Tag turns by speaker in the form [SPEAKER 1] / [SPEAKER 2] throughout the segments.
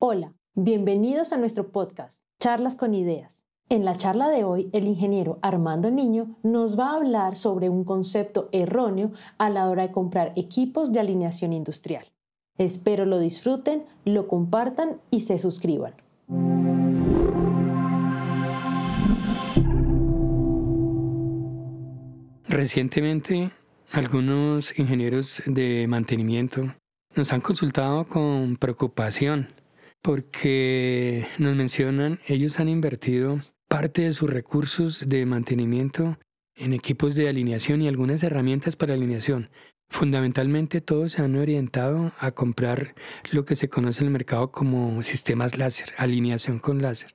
[SPEAKER 1] Hola, bienvenidos a nuestro podcast, Charlas con Ideas. En la charla de hoy, el ingeniero Armando Niño nos va a hablar sobre un concepto erróneo a la hora de comprar equipos de alineación industrial. Espero lo disfruten, lo compartan y se suscriban.
[SPEAKER 2] Recientemente, algunos ingenieros de mantenimiento nos han consultado con preocupación porque nos mencionan, ellos han invertido parte de sus recursos de mantenimiento en equipos de alineación y algunas herramientas para alineación. Fundamentalmente todos se han orientado a comprar lo que se conoce en el mercado como sistemas láser, alineación con láser.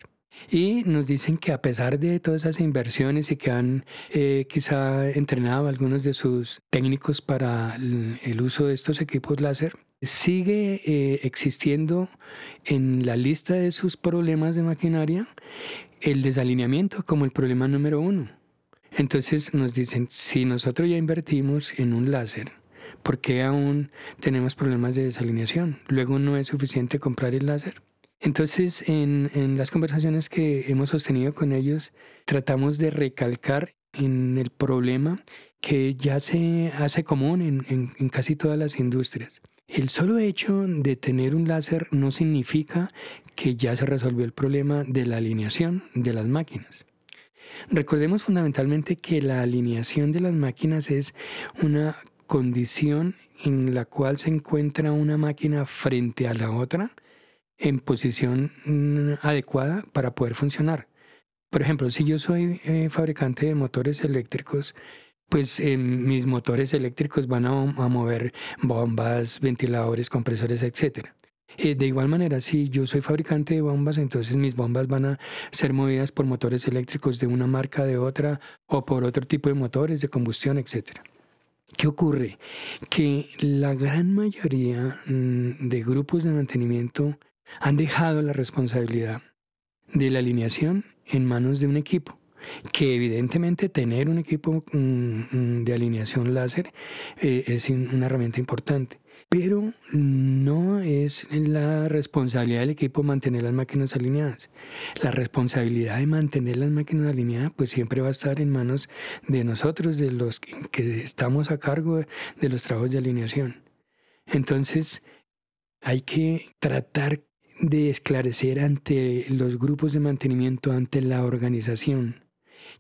[SPEAKER 2] Y nos dicen que a pesar de todas esas inversiones y que han eh, quizá entrenado a algunos de sus técnicos para el uso de estos equipos láser, sigue eh, existiendo en la lista de sus problemas de maquinaria el desalineamiento como el problema número uno. Entonces nos dicen, si nosotros ya invertimos en un láser, ¿por qué aún tenemos problemas de desalineación? Luego no es suficiente comprar el láser. Entonces, en, las conversaciones que hemos sostenido con ellos, tratamos de recalcar en el problema que ya se hace común en casi todas las industrias. El solo hecho de tener un láser no significa que ya se resolvió el problema de la alineación de las máquinas. Recordemos fundamentalmente que la alineación de las máquinas es una condición en la cual se encuentra una máquina frente a la otra en posición mm, adecuada para poder funcionar. Por ejemplo, si yo soy eh, fabricante de motores eléctricos, pues mis motores eléctricos van a, mover bombas, ventiladores, compresores, etc. Eh, de igual manera, si yo soy fabricante de bombas, entonces mis bombas van a ser movidas por motores eléctricos de una marca de otra o por otro tipo de motores de combustión, etc. ¿Qué ocurre? Que la gran mayoría mm, de grupos de mantenimiento han dejado la responsabilidad de la alineación en manos de un equipo que evidentemente tener un equipo mm, mm, de alineación láser eh, es una herramienta importante. Pero no es la responsabilidad del equipo mantener las máquinas alineadas. La responsabilidad de mantener las máquinas alineadas pues siempre va a estar en manos de nosotros, de los que estamos a cargo de los trabajos de alineación. Entonces hay que tratar de esclarecer ante los grupos de mantenimiento, ante la organización,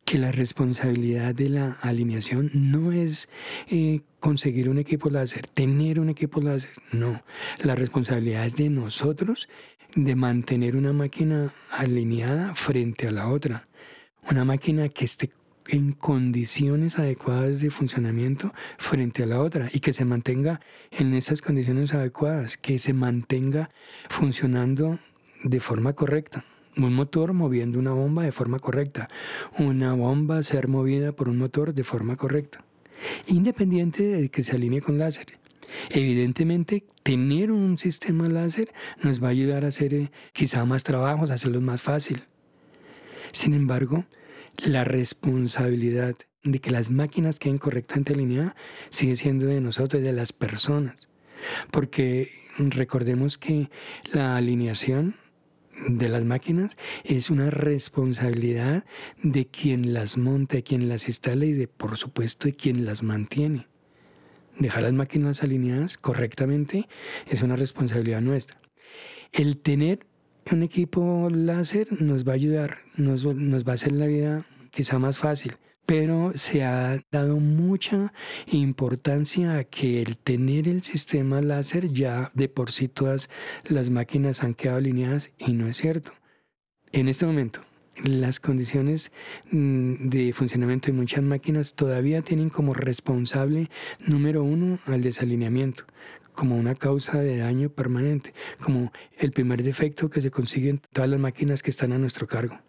[SPEAKER 2] que la responsabilidad de la alineación no es eh, conseguir un equipo láser, tener un equipo láser, no. La responsabilidad es de nosotros de mantener una máquina alineada frente a la otra. Una máquina que esté en condiciones adecuadas de funcionamiento frente a la otra y que se mantenga en esas condiciones adecuadas, que se mantenga funcionando de forma correcta un motor moviendo una bomba de forma correcta, una bomba ser movida por un motor de forma correcta, independiente de que se alinee con láser. Evidentemente, tener un sistema láser nos va a ayudar a hacer eh, quizá más trabajos, hacerlos más fácil. Sin embargo, la responsabilidad de que las máquinas queden correctamente alineadas sigue siendo de nosotros, de las personas. Porque recordemos que la alineación de las máquinas es una responsabilidad de quien las monta, quien las instala y de, por supuesto, de quien las mantiene. Dejar las máquinas alineadas correctamente es una responsabilidad nuestra. El tener un equipo láser nos va a ayudar, nos, nos va a hacer la vida quizá más fácil pero se ha dado mucha importancia a que el tener el sistema láser ya de por sí todas las máquinas han quedado alineadas y no es cierto. En este momento, las condiciones mm, de funcionamiento de muchas máquinas todavía tienen como responsable número uno al desalineamiento, como una causa de daño permanente, como el primer defecto que se consigue en todas las máquinas que están a nuestro cargo.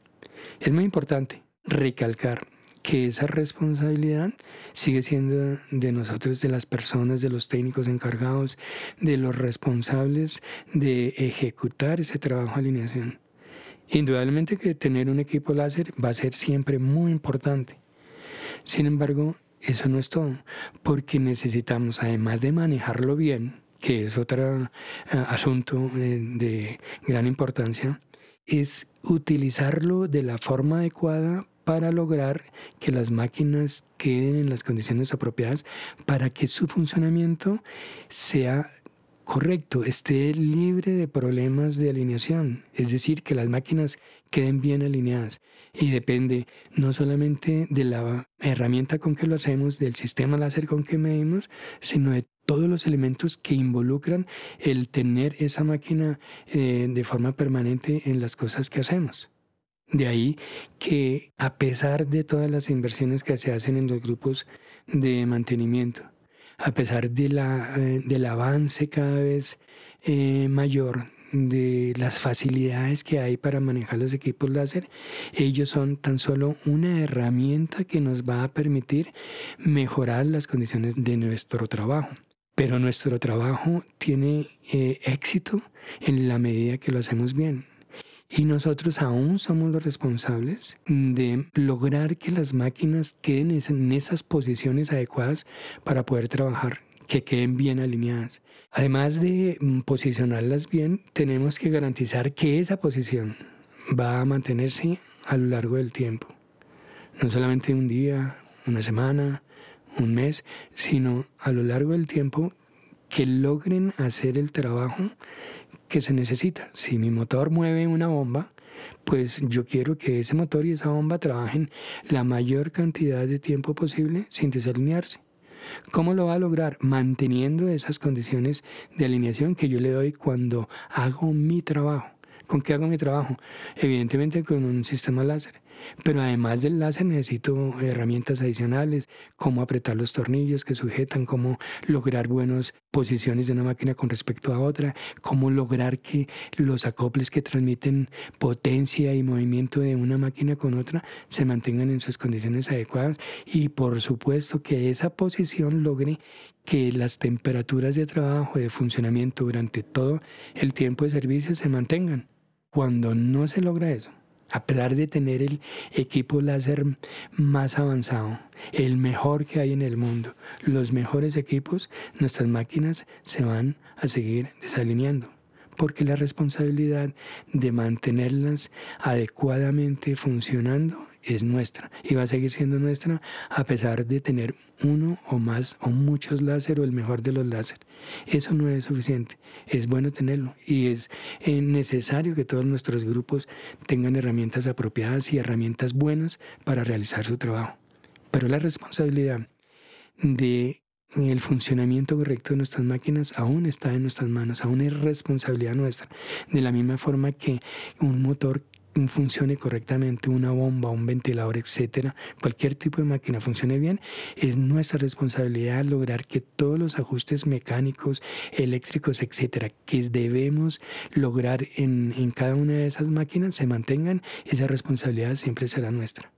[SPEAKER 2] Es muy importante recalcar que esa responsabilidad sigue siendo de nosotros, de las personas, de los técnicos encargados, de los responsables de ejecutar ese trabajo de alineación. Indudablemente que tener un equipo láser va a ser siempre muy importante. Sin embargo, eso no es todo, porque necesitamos, además de manejarlo bien, que es otro eh, asunto eh, de gran importancia, es utilizarlo de la forma adecuada para lograr que las máquinas queden en las condiciones apropiadas para que su funcionamiento sea correcto, esté libre de problemas de alineación, es decir, que las máquinas queden bien alineadas. Y depende no solamente de la herramienta con que lo hacemos, del sistema láser con que medimos, sino de todos los elementos que involucran el tener esa máquina eh, de forma permanente en las cosas que hacemos. De ahí que a pesar de todas las inversiones que se hacen en los grupos de mantenimiento, a pesar de la, eh, del avance cada vez eh, mayor de las facilidades que hay para manejar los equipos láser, ellos son tan solo una herramienta que nos va a permitir mejorar las condiciones de nuestro trabajo. Pero nuestro trabajo tiene eh, éxito en la medida que lo hacemos bien. Y nosotros aún somos los responsables de lograr que las máquinas queden en esas posiciones adecuadas para poder trabajar, que queden bien alineadas. Además de mm, posicionarlas bien, tenemos que garantizar que esa posición va a mantenerse a lo largo del tiempo. No solamente un día, una semana, un mes, sino a lo largo del tiempo que logren hacer el trabajo que se necesita. Si mi motor mueve una bomba, pues yo quiero que ese motor y esa bomba trabajen la mayor cantidad de tiempo posible sin desalinearse. ¿Cómo lo va a lograr? Manteniendo esas condiciones de alineación que yo le doy cuando hago mi trabajo. ¿Con qué hago mi trabajo? Evidentemente con un sistema láser. Pero además del láser necesito herramientas adicionales, cómo apretar los tornillos que sujetan, cómo lograr buenas posiciones de una máquina con respecto a otra, cómo lograr que los acoples que transmiten potencia y movimiento de una máquina con otra se mantengan en sus condiciones adecuadas y por supuesto que esa posición logre que las temperaturas de trabajo, de funcionamiento durante todo el tiempo de servicio se mantengan. Cuando no se logra eso, a pesar de tener el equipo láser más avanzado, el mejor que hay en el mundo, los mejores equipos, nuestras máquinas se van a seguir desalineando, porque la responsabilidad de mantenerlas adecuadamente funcionando es nuestra y va a seguir siendo nuestra a pesar de tener uno o más o muchos láser o el mejor de los láser. Eso no es suficiente, es bueno tenerlo y es eh, necesario que todos nuestros grupos tengan herramientas apropiadas y herramientas buenas para realizar su trabajo. Pero la responsabilidad de el funcionamiento correcto de nuestras máquinas aún está en nuestras manos, aún es responsabilidad nuestra. De la misma forma que un motor funcione correctamente, una bomba, un ventilador, etcétera, cualquier tipo de máquina funcione bien, es nuestra responsabilidad lograr que todos los ajustes mecánicos, eléctricos, etcétera, que debemos lograr en, en cada una de esas máquinas se mantengan. Esa responsabilidad siempre será nuestra.